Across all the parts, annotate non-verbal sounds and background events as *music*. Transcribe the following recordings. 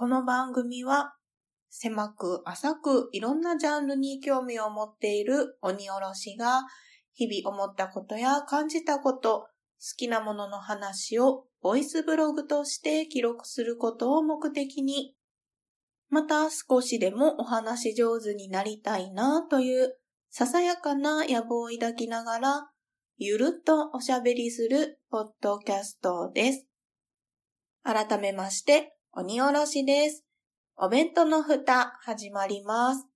この番組は狭く浅くいろんなジャンルに興味を持っている鬼おろしが日々思ったことや感じたこと、好きなものの話をボイスブログとして記録することを目的に、また少しでもお話上手になりたいなというささやかな野望を抱きながら、ゆるっとおしゃべりするポッドキャストです。改めまして、鬼おろしです。お弁当の蓋始まります。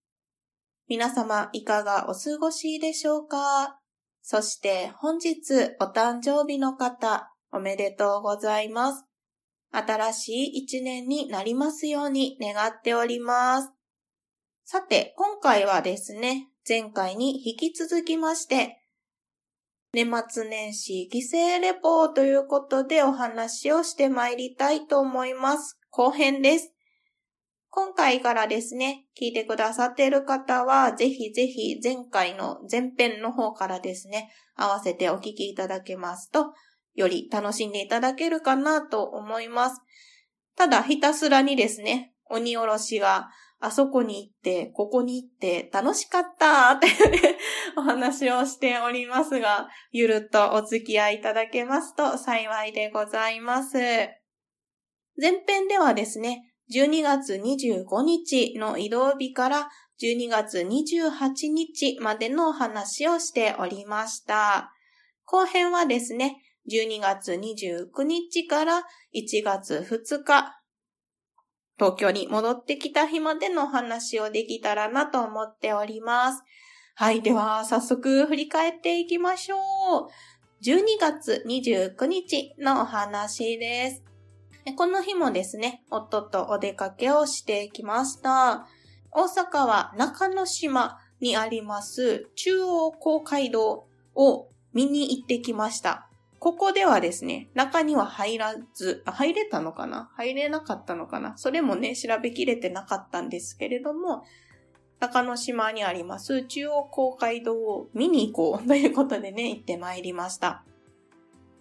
皆様いかがお過ごしでしょうか？そして本日お誕生日の方おめでとうございます。新しい一年になりますように願っております。さて、今回はですね、前回に引き続きまして、年末年始帰省レポーということでお話をしてまいりたいと思います。後編です。今回からですね、聞いてくださっている方は、ぜひぜひ前回の前編の方からですね、合わせてお聞きいただけますと、より楽しんでいただけるかなと思います。ただひたすらにですね、鬼おろしがあそこに行って、ここに行って楽しかったって *laughs* お話をしておりますが、ゆるっとお付き合いいただけますと幸いでございます。前編ではですね、12月25日の移動日から12月28日までのお話をしておりました。後編はですね、12月29日から1月2日、東京に戻ってきた日までのお話をできたらなと思っております。はい。では、早速振り返っていきましょう。12月29日のお話です。この日もですね、夫とお出かけをしてきました。大阪は中之島にあります中央公会堂を見に行ってきました。ここではですね、中には入らず、あ入れたのかな？入れなかったのかな？それもね、調べきれてなかったんですけれども、中之島にあります中央公会堂を見に行こうということでね、行ってまいりました。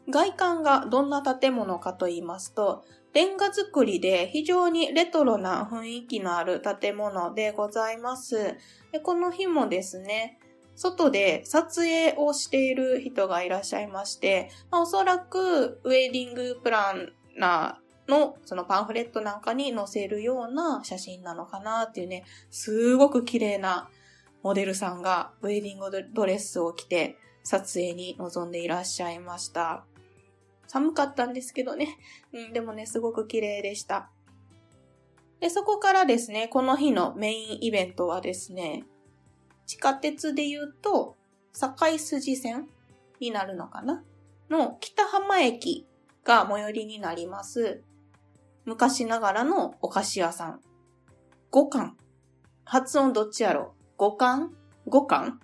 外観がどんな建物かと言いますと、レンガ造りで非常にレトロな雰囲気のある建物でございます。でこの日もですね、外で撮影をしている人がいらっしゃいまして、まあ、おそらくウェディングプランナーのそのパンフレットなんかに載せるような写真なのかなっていうね、すごく綺麗なモデルさんがウェディングドレスを着て撮影に臨んでいらっしゃいました。寒かったんですけどね。うん、でもね、すごく綺麗でした。で、そこからですね、この日のメインイベントはですね、地下鉄で言うと、境筋線になるのかな？の北浜駅が最寄りになります。昔ながらのお菓子屋さん。五感。発音どっちやろ？五感？五感？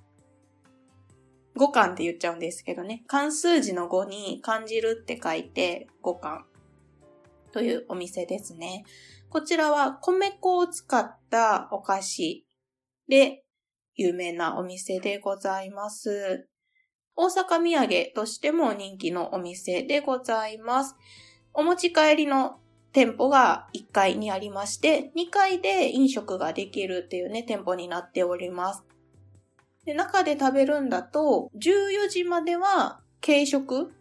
五感って言っちゃうんですけどね。漢数字の5に感じるって書いて五感というお店ですね。こちらは米粉を使ったお菓子で有名なお店でございます。大阪土産としても人気のお店でございます。お持ち帰りの店舗が1階にありまして、2階で飲食ができるっていうね、店舗になっております。で、中で食べるんだと、14時までは軽食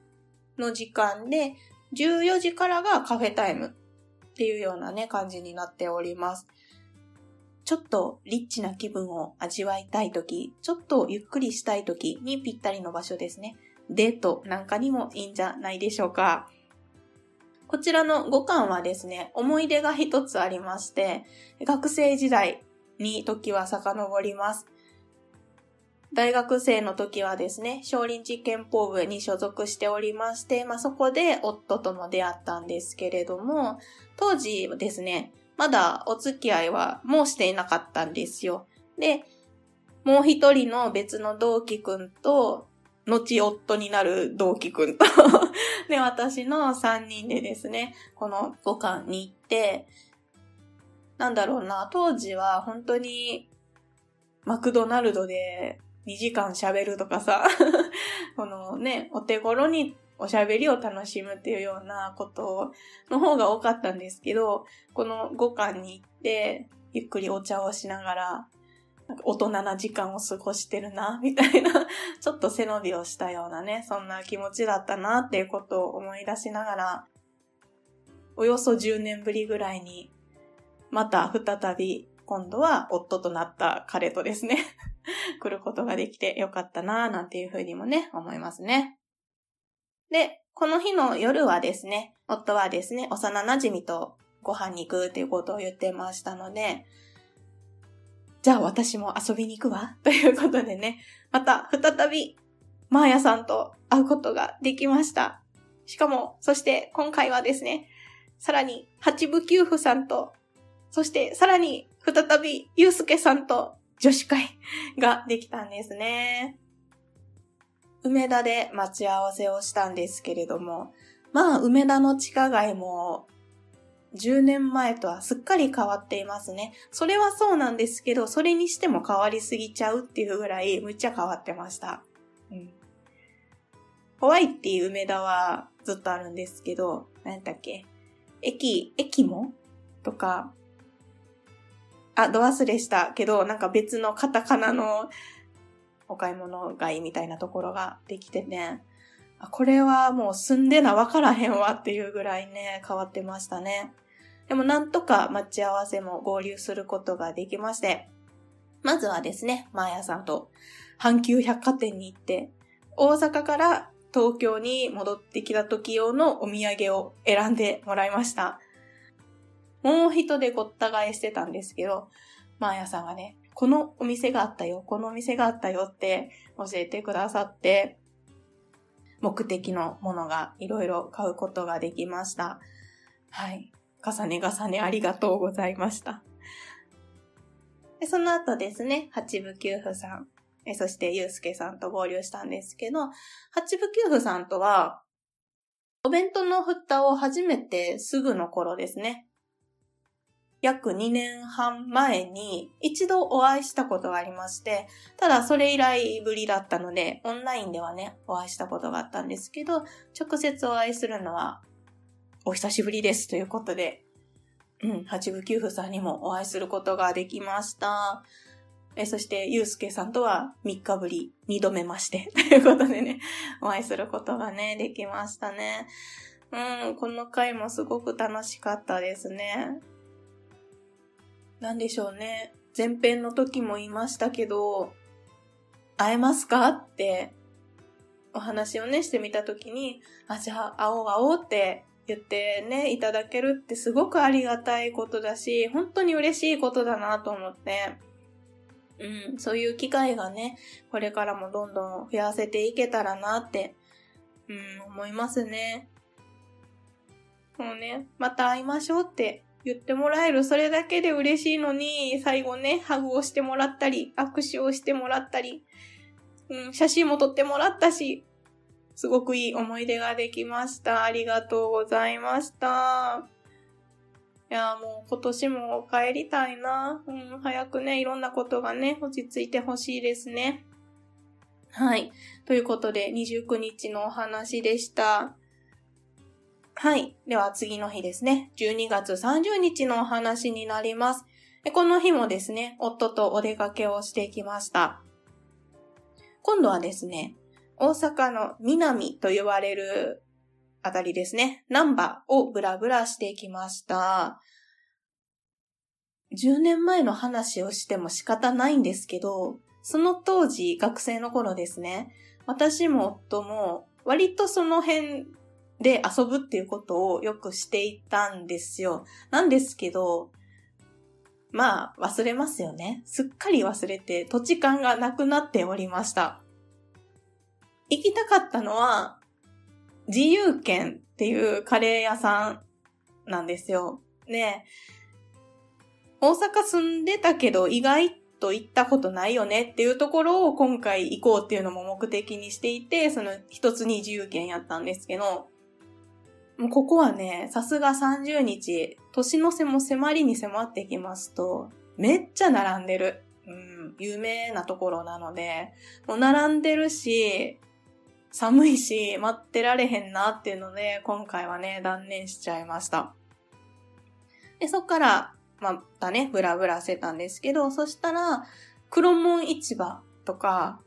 の時間で、14時からがカフェタイムっていうようなね、感じになっております。ちょっとリッチな気分を味わいたいとき、ちょっとゆっくりしたいときにぴったりの場所ですね。デートなんかにもいいんじゃないでしょうか。こちらの五感はですね、思い出が一つありまして、学生時代に時は遡ります。大学生の時はですね、少林寺憲法部に所属しておりまして、まあ、そこで夫とも出会ったんですけれども、当時ですね、まだお付き合いはもうしていなかったんですよ。で、もう一人の別の同期くんと、後夫になる同期くんと *laughs* で、私の三人でですね、この五感に行って、なんだろうな、当時は本当にマクドナルドで2時間喋るとかさ *laughs* このね、お手頃におしゃべりを楽しむっていうようなことの方が多かったんですけど、この五感に行って、ゆっくりお茶をしながら、なんか大人な時間を過ごしてるな、みたいな、*laughs* ちょっと背伸びをしたようなね、そんな気持ちだったなっていうことを思い出しながら、およそ10年ぶりぐらいに、また再び、今度は夫となった彼とですね *laughs* 来ることができてよかったな、なんていうふうにもね、思いますね。で、この日の夜はですね、夫はですね、幼馴染とご飯に行くっていうことを言ってましたので、じゃあ私も遊びに行くわ。*laughs* ということでね、また再び、マーヤさんと会うことができました。しかも、そして今回はですね、さらに八部九夫さんと、そしてさらに再びゆうすけさんと女子会ができたんですね。梅田で待ち合わせをしたんですけれども、まあ、梅田の地下街も10年前とはすっかり変わっていますね。それはそうなんですけど、それにしても変わりすぎちゃうっていうぐらいむっちゃ変わってました。うん。ホワイっていう梅田はずっとあるんですけど、何だっけ駅、駅も？とか、あ、ド忘れしたけど、なんか別のカタカナのお買い物街みたいなところができてね、これはもう住んでなわからへんわっていうぐらいね、変わってましたね。でもなんとか待ち合わせも合流することができまして、まずはですね、マーヤさんと阪急百貨店に行って、大阪から東京に戻ってきた時用のお土産を選んでもらいました。もう人でごった返してたんですけど、マーヤさんがね、このお店があったよ、このお店があったよって教えてくださって、目的のものがいろいろ買うことができました。はい。重ね重ねありがとうございました。でその後ですね、八部九夫さん、えそしてゆうすけさんと合流したんですけど、八部九夫さんとは、お弁当の蓋を初めてすぐの頃ですね。約2年半前に一度お会いしたことがありまして、ただそれ以来ぶりだったので、オンラインではね、お会いしたことがあったんですけど、直接お会いするのはお久しぶりですということで、うん、八部九夫さんにもお会いすることができました。えそして、ゆうすけさんとは3日ぶり、2度目まして、*laughs* ということでね、お会いすることがね、できましたね。うん、この回もすごく楽しかったですね。なんでしょうね。前編の時も言いましたけど、会えますかってお話をね、してみた時に、あ、じゃあ、会おう会おうって言ってね、いただけるってすごくありがたいことだし、本当に嬉しいことだなと思って、うん、そういう機会がね、これからもどんどん増やせていけたらなって、うん、思いますね。もうね、また会いましょうって言ってもらえる、それだけで嬉しいのに、最後ね、ハグをしてもらったり、握手をしてもらったり、うん、写真も撮ってもらったし、すごくいい思い出ができました。ありがとうございました。いや、もう今年も帰りたいな。うん、早くね、いろんなことがね、落ち着いてほしいですね。はい。ということで、29日のお話でした。はい。では次の日ですね。12月30日のお話になります。この日もですね、夫とお出かけをしてきました。今度はですね、大阪の南と呼ばれるあたりですね、南波をブラブラしてきました。10年前の話をしても仕方ないんですけど、その当時学生の頃ですね、私も夫も割とその辺で遊ぶっていうことをよくしていたんですよ。なんですけど、まあ忘れますよね。すっかり忘れて土地勘がなくなっておりました。行きたかったのは、自由軒っていうカレー屋さんなんですよ。ね大阪住んでたけど意外と行ったことないよねっていうところを今回行こうっていうのも目的にしていて、その一つに自由軒やったんですけど、もうここはね、さすが30日、年の瀬も迫りに迫ってきますと、めっちゃ並んでる。うん、有名なところなので、もう並んでるし、寒いし、待ってられへんなっていうので、今回はね、断念しちゃいました。で、そっから、またね、ブラブラしてたんですけど、そしたら、黒門市場とか、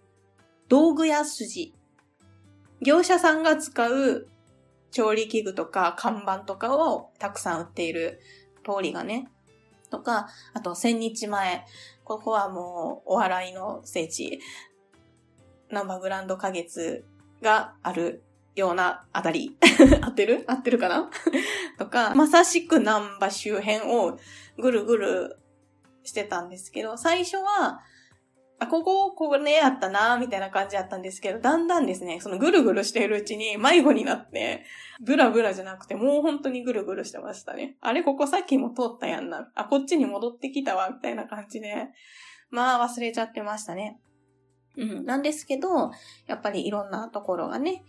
道具屋筋、業者さんが使う調理器具とか看板とかをたくさん売っている通りがね、とか、あと千日前、ここはもうお笑いの聖地、ナンバーグランド花月があるようなあたり。*laughs* 合ってる？合ってるかな？とか、まさしくナンバ周辺をぐるぐるしてたんですけど、最初は、あ、ここ、ここね、やったな、みたいな感じだったんですけど、だんだんですね、そのぐるぐるしているうちに迷子になって、ブラブラじゃなくて、もう本当にぐるぐるしてましたね。あれ、ここさっきも通ったやんな。あ、こっちに戻ってきたわ、みたいな感じで。まあ、忘れちゃってましたね。うん。なんですけど、やっぱりいろんなところがね、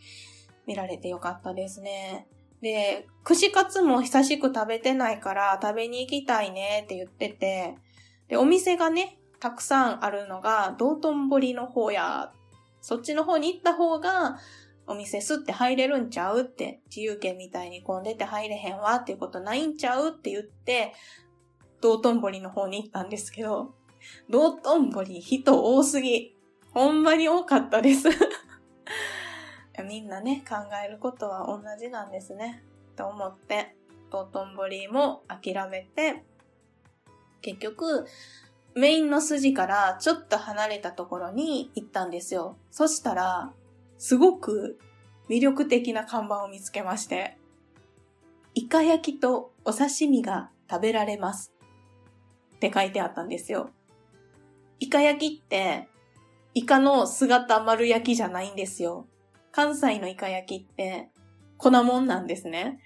見られてよかったですね。で、串カツも久しく食べてないから食べに行きたいねって言ってて、で、お店がね、たくさんあるのが、道頓堀の方や、そっちの方に行った方が、お店すって入れるんちゃうって、自由券みたいに混んでて入れへんわっていうことないんちゃうって言って、道頓堀の方に行ったんですけど、道頓堀人多すぎ。ほんまに多かったです *laughs* みんなね、考えることは同じなんですね。と思って、道頓堀も諦めて、結局、メインの筋からちょっと離れたところに行ったんですよ。そしたら、すごく魅力的な看板を見つけまして、イカ焼きとお刺身が食べられます。って書いてあったんですよ。イカ焼きって、イカの姿丸焼きじゃないんですよ。関西のイカ焼きって、粉もんなんですね。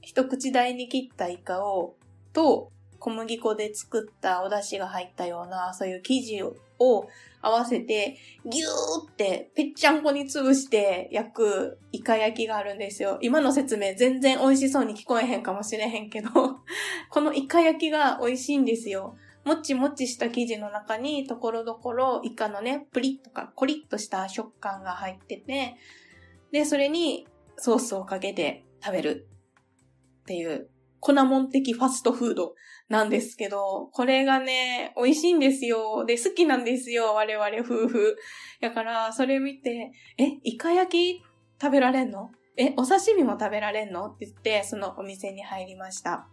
一口大に切ったイカを、と、小麦粉で作ったお出汁が入ったような、そういう生地を合わせて、ぎゅーってぺっちゃんこに潰して焼くイカ焼きがあるんですよ。今の説明全然美味しそうに聞こえへんかもしれへんけど、*laughs* このイカ焼きが美味しいんですよ。もちもちした生地の中にところどころイカのね、プリッとかコリッとした食感が入ってて、で、それにソースをかけて食べるっていう粉もん的ファストフードなんですけど、これがね、美味しいんですよ。で、好きなんですよ。我々夫婦。だから、それ見て、え、イカ焼き食べられんの？え、お刺身も食べられんの？って言って、そのお店に入りました。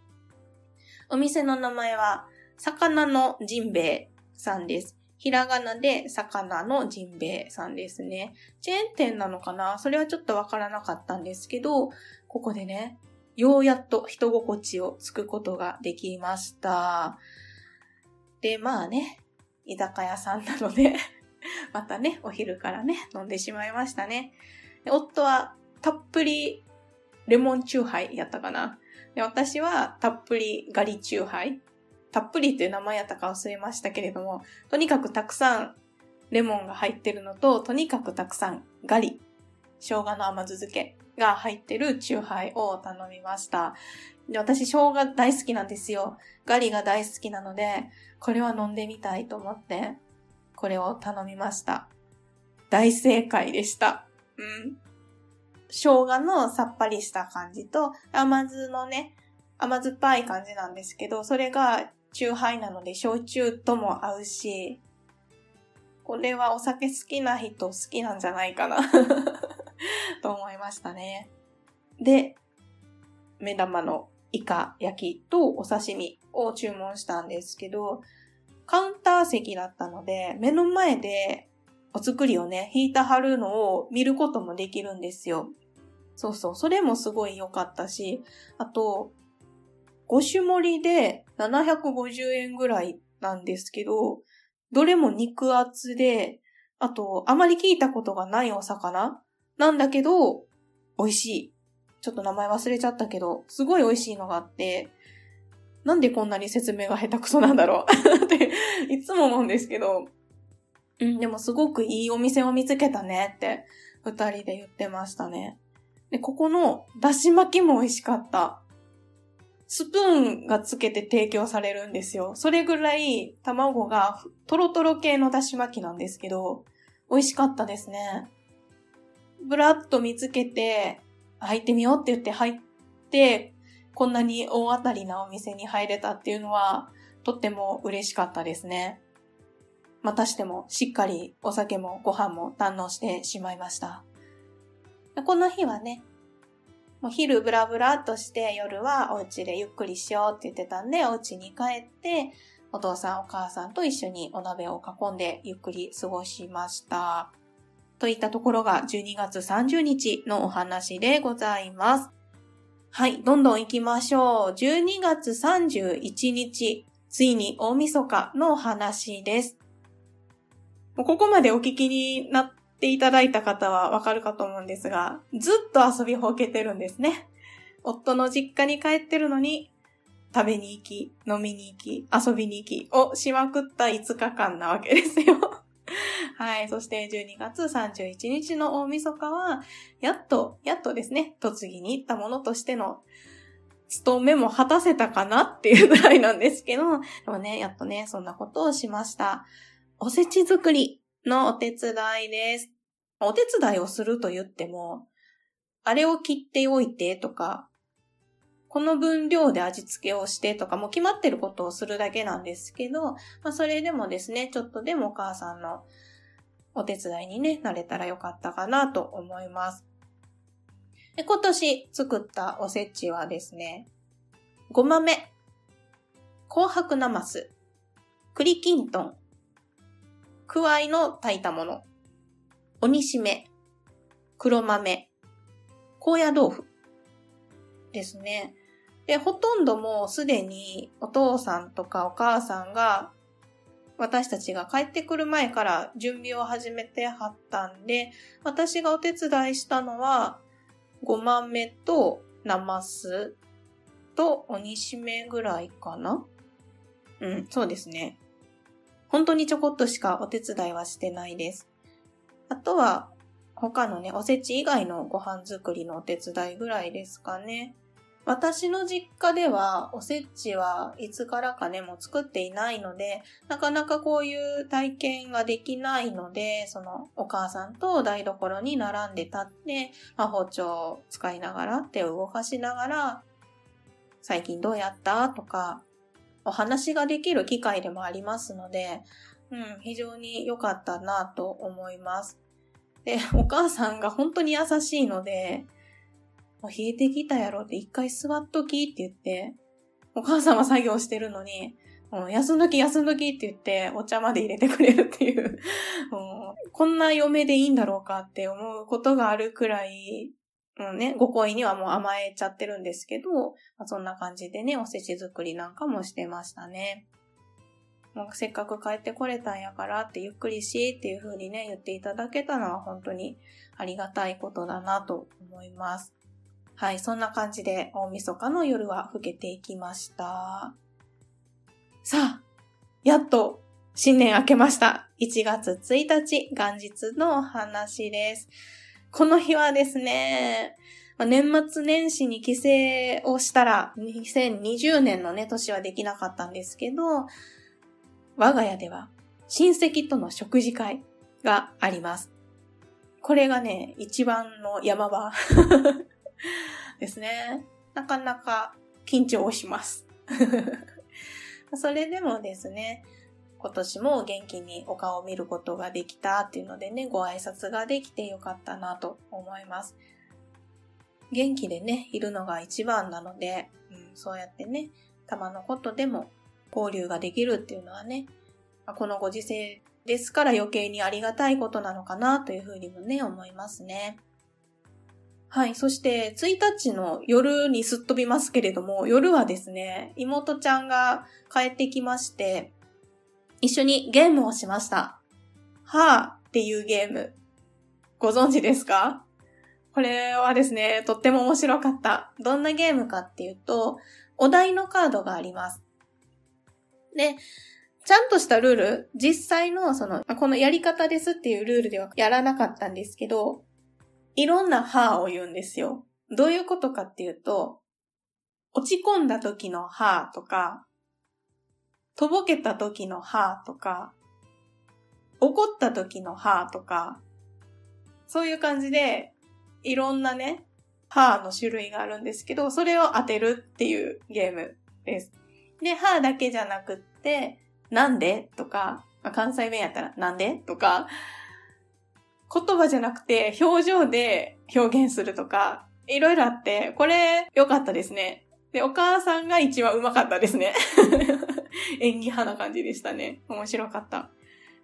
お店の名前は、魚のジンベエさんです。ひらがなで魚のジンベエさんですね。チェーン店なのかな？それはちょっとわからなかったんですけど、ここでね、ようやっと人心地をつくことができました。で、まあね、居酒屋さんなので *laughs* またね、お昼からね、飲んでしまいましたね。夫はたっぷりレモンチューハイやったかな。で私はたっぷりガリチューハイ。たっぷりっていう名前やったか忘れましたけれども、とにかくたくさんレモンが入ってるのと、とにかくたくさんガリ、生姜の甘酢漬けが入ってるチューハイを頼みました。で私、生姜大好きなんですよ。ガリが大好きなので、これは飲んでみたいと思って、これを頼みました。大正解でした。うん。生姜のさっぱりした感じと、甘酢のね、甘酸っぱい感じなんですけど、それがチューハイなので焼酎とも合うし、これはお酒好きな人好きなんじゃないかな *laughs* と思いましたね。で、目玉のイカ焼きとお刺身を注文したんですけど、カウンター席だったので、目の前でお作りをね、引いたはるのを見ることもできるんですよ。そうそう、それもすごい良かったし、あと、5種盛りで750円ぐらいなんですけど、どれも肉厚で、あと、あまり聞いたことがないお魚なんだけど、美味しい。ちょっと名前忘れちゃったけど、すごい美味しいのがあって、なんでこんなに説明が下手くそなんだろう *laughs* っていつも思うんですけど、うん、でもすごくいいお店を見つけたねって二人で言ってましたね。で、ここのだし巻きも美味しかった。スプーンがつけて提供されるんですよ。それぐらい卵がトロトロ系のだし巻きなんですけど、美味しかったですね。ぶらっと見つけて、入ってみようって言って入って、こんなに大当たりなお店に入れたっていうのは、とっても嬉しかったですね。またしてもしっかりお酒もご飯も堪能してしまいました。この日はね、もう昼ブラブラっとして夜はお家でゆっくりしようって言ってたんで、お家に帰って、お父さんお母さんと一緒にお鍋を囲んでゆっくり過ごしました。といったところが12月30日のお話でございます。はい、どんどん行きましょう。12月31日、ついに大晦日のお話です。ここまでお聞きになっていただいた方はわかるかと思うんですが、ずっと遊びほけてるんですね。夫の実家に帰ってるのに、食べに行き、飲みに行き、遊びに行きをしまくった5日間なわけですよ。*laughs* はい。そして12月31日の大晦日は、やっと、やっとですね、栃木に行ったものとしての務めも果たせたかなっていうぐらいなんですけど、でもね、やっとね、そんなことをしました。おせち作りのお手伝いです。お手伝いをすると言っても、あれを切っておいてとか、この分量で味付けをしてとか、もう決まってることをするだけなんですけど、まあそれでもですね、ちょっとでもお母さんのお手伝いにね、なれたらよかったかなと思います。で今年作ったおせちはですね、ごまめ、紅白なます、栗きんとん、くわいの炊いたもの、鬼しめ、黒豆、高野豆腐ですね。で、ほとんどもうすでにお父さんとかお母さんが私たちが帰ってくる前から準備を始めてはったんで、私がお手伝いしたのは、ごまめとなますと鬼しめぐらいかなうん、そうですね。本当にちょこっとしかお手伝いはしてないです。あとは、他のね、おせち以外のご飯作りのお手伝いぐらいですかね。私の実家ではおせちはいつからかね、もう作っていないので、なかなかこういう体験ができないので、そのお母さんと台所に並んで立って、まあ、包丁を使いながら、手を動かしながら、最近どうやった？とか、お話ができる機会でもありますので、うん、非常に良かったなと思います。で、お母さんが本当に優しいので、もう冷えてきたやろって一回座っときって言って、お母さんは作業してるのに、うん、休んどき休んどきって言ってお茶まで入れてくれるっていう、*laughs* う、こんな嫁でいいんだろうかって思うことがあるくらい、うんね、ご恋にはもう甘えちゃってるんですけど、まあ、そんな感じでね、おせち作りなんかもしてましたね。もうせっかく帰ってこれたんやからってゆっくりしっていう風にね、言っていただけたのは本当にありがたいことだなと思います。はい、そんな感じで大晦日の夜は更けていきました。さあ、やっと新年明けました。1月1日、元日のお話です。この日はですね、年末年始に帰省をしたら、2020年のね、年はできなかったんですけど、我が家では親戚との食事会があります。これがね、一番の山場 *laughs* ですね。なかなか緊張をします。*laughs* それでもですね、今年も元気にお顔を見ることができたっていうのでね、ご挨拶ができてよかったなと思います。元気でね、いるのが一番なので、うん、そうやってね、たまのことでも交流ができるっていうのはね、このご時世ですから余計にありがたいことなのかなというふうにもね、思いますね。はい。そして、1日の夜にすっ飛びますけれども、夜はですね、妹ちゃんが帰ってきまして、一緒にゲームをしました。はぁっていうゲーム。ご存知ですか？これはですね、とっても面白かった。どんなゲームかっていうと、お題のカードがあります。で、ちゃんとしたルール、実際のその、このやり方ですっていうルールではやらなかったんですけど、いろんな歯を言うんですよ。どういうことかっていうと、落ち込んだ時の歯とか、とぼけた時の歯とか、怒った時の歯とか、そういう感じで、いろんなね、歯の種類があるんですけど、それを当てるっていうゲームです。で、歯だけじゃなくって、なんでとか、まあ、関西弁やったらなんでとか、言葉じゃなくて表情で表現するとか、いろいろあって、これ良かったですね。で、お母さんが一番上手かったですね。*laughs* 演技派な感じでしたね。面白かった。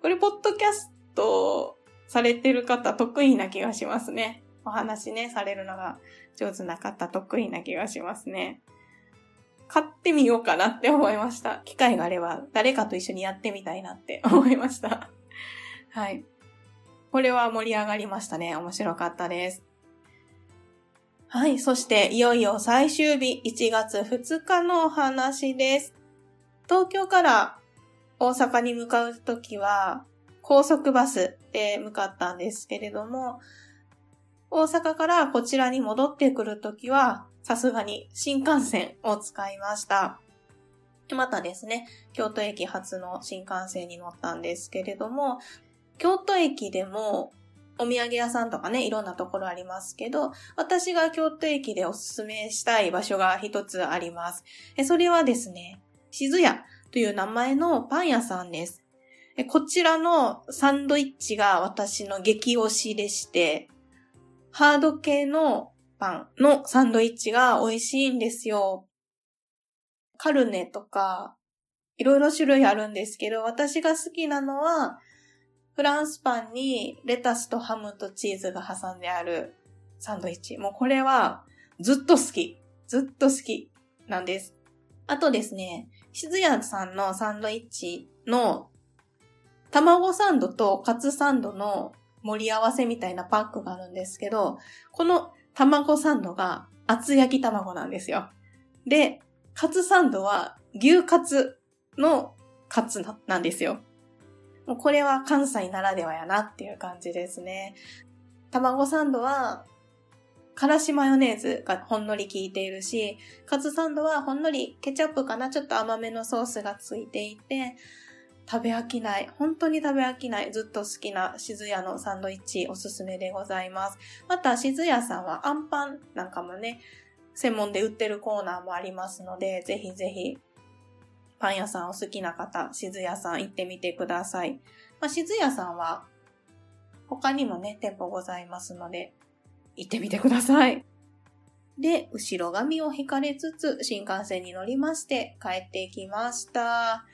これ、ポッドキャストされてる方得意な気がしますね。お話ね、されるのが上手な方得意な気がしますね。買ってみようかなって思いました。機会があれば誰かと一緒にやってみたいなって思いました。はい。これは盛り上がりましたね。面白かったです。はい。そして、いよいよ最終日、1月2日のお話です。東京から大阪に向かうときは、高速バスで向かったんですけれども、大阪からこちらに戻ってくるときは、さすがに新幹線を使いました。またですね、京都駅発の新幹線に乗ったんですけれども、京都駅でもお土産屋さんとかね、いろんなところありますけど、私が京都駅でおすすめしたい場所が一つあります。それはですね、静屋という名前のパン屋さんです。こちらのサンドイッチが私の激推しでして、ハード系のパンのサンドイッチが美味しいんですよ。カルネとか、いろいろ種類あるんですけど、私が好きなのは、フランスパンにレタスとハムとチーズが挟んであるサンドイッチ。もうこれはずっと好き。ずっと好きなんです。あとですね、静谷さんのサンドイッチの卵サンドとカツサンドの盛り合わせみたいなパックがあるんですけど、この卵サンドが厚焼き卵なんですよ。で、カツサンドは牛カツのカツなんですよ。これは関西ならではやなっていう感じですね。卵サンドは、からしマヨネーズがほんのり効いているし、カツサンドはほんのりケチャップかなちょっと甘めのソースがついていて、食べ飽きない。本当に食べ飽きない。ずっと好きな静屋のサンドイッチおすすめでございます。また、静屋さんはアンパンなんかもね、専門で売ってるコーナーもありますので、ぜひぜひパン屋さんお好きな方、静屋さん行ってみてください。まあ、静屋さんは他にもね、店舗ございますので、行ってみてください。で、後ろ髪を引かれつつ、新幹線に乗りまして、帰ってきました。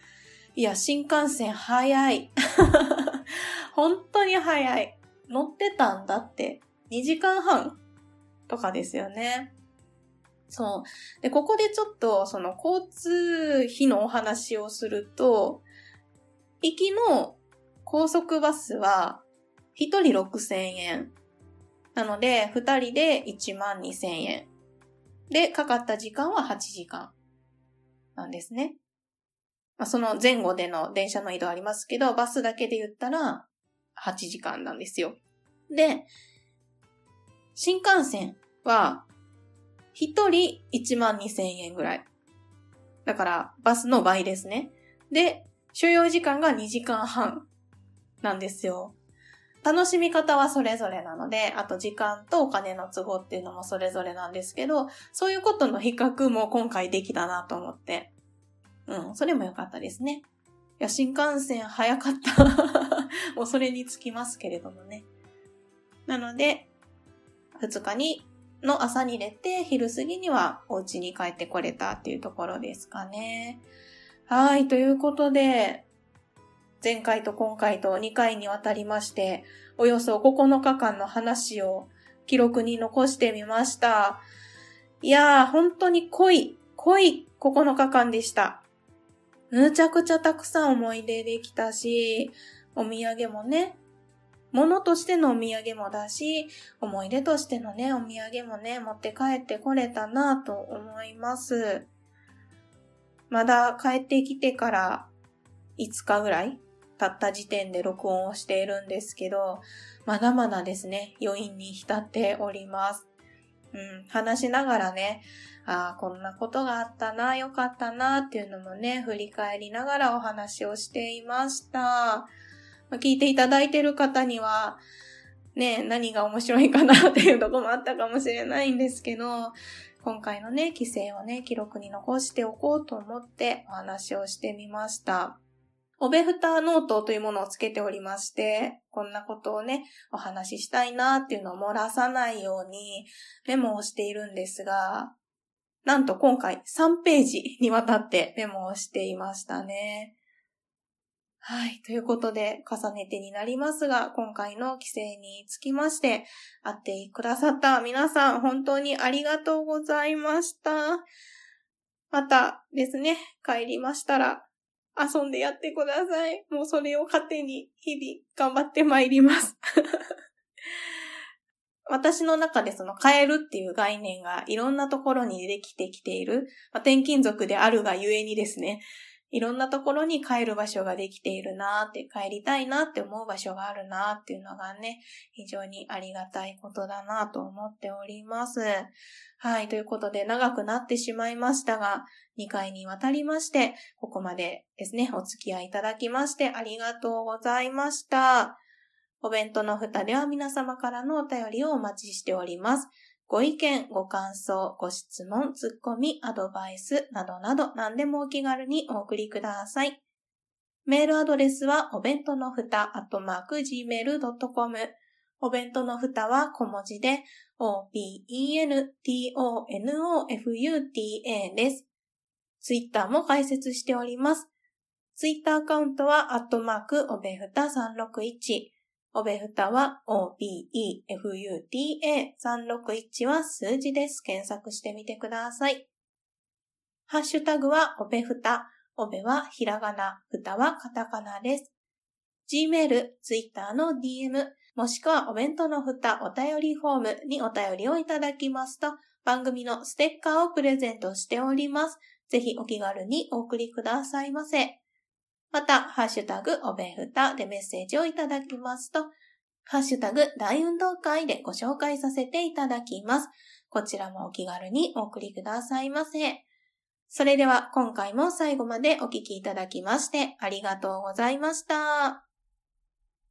いや、新幹線早い。*laughs* 本当に早い。乗ってたんだって、2時間半とかですよね。そう。で、ここでちょっと、その交通費のお話をすると、行きの高速バスは、1人6000円。なので、2人で1万2000円。で、かかった時間は8時間。なんですね。まあ、その前後での電車の移動ありますけど、バスだけで言ったら8時間なんですよ。で、新幹線は一人1万2000円ぐらい。だから、バスの倍ですね。で、所要時間が2時間半なんですよ。楽しみ方はそれぞれなので、あと時間とお金の都合っていうのもそれぞれなんですけど、そういうことの比較も今回できたなと思って。うん、それも良かったですね。いや、新幹線早かった *laughs* もうそれにつきますけれどもね。なので、2日にの朝に出て、昼過ぎにはお家に帰ってこれたっていうところですかね。はい、ということで、前回と今回と2回にわたりまして、およそ9日間の話を記録に残してみました。いやー、本当に濃い、濃い9日間でした。むちゃくちゃたくさん思い出できたし、お土産もね、物としてのお土産もだし、思い出としてのね、お土産もね、持って帰ってこれたなと思います。まだ帰ってきてから5日ぐらい経った時点で録音をしているんですけど、まだまだですね、余韻に浸っております。うん、話しながらね、ああ、こんなことがあったな、よかったな、っていうのもね、振り返りながらお話をしていました。聞いていただいている方には、ね、何が面白いかなっていうとこもあったかもしれないんですけど、今回のね、規制をね、記録に残しておこうと思ってお話をしてみました。おべふたノートというものをつけておりまして、こんなことをね、お話ししたいなっていうのを漏らさないようにメモをしているんですが、なんと今回3ページにわたってメモをしていましたね。はい。ということで、重ねてになりますが、今回の規制につきまして、会ってくださった皆さん、本当にありがとうございました。またですね、帰りましたら、遊んでやってください。もうそれを糧に日々頑張ってまいります。*laughs* 私の中でその変えるっていう概念がいろんなところにできてきている、まあ、転勤族であるがゆえにですね、いろんなところに帰る場所ができているなって、帰りたいなって思う場所があるなっていうのがね、非常にありがたいことだなと思っております。はい、ということで長くなってしまいましたが、2回にわたりまして、ここまでですね、お付き合いいただきましてありがとうございました。お弁当の蓋では皆様からのお便りをお待ちしております。ご意見、ご感想、ご質問、ツッコミ、アドバイスなどなど何でもお気軽にお送りください。メールアドレスはお弁当のふた、アットマーク、gmail.com。お弁当のふたは小文字で、o-b-e-n-t-o-n-o-f-u-t-a です。ツイッターも開設しております。ツイッターアカウントは、アットマーク、おべふた361。おべふたは OBEFUTA361 は数字です。検索してみてください。ハッシュタグはおべふた。おべはひらがな、ふたはカタカナです。Gmail、Twitter の DM、もしくはお弁当のふたお便りフォームにお便りをいただきますと、番組のステッカーをプレゼントしております。ぜひお気軽にお送りくださいませ。また、ハッシュタグおべふたでメッセージをいただきますと、ハッシュタグ大運動会でご紹介させていただきます。こちらもお気軽にお送りくださいませ。それでは今回も最後までお聴きいただきましてありがとうございました。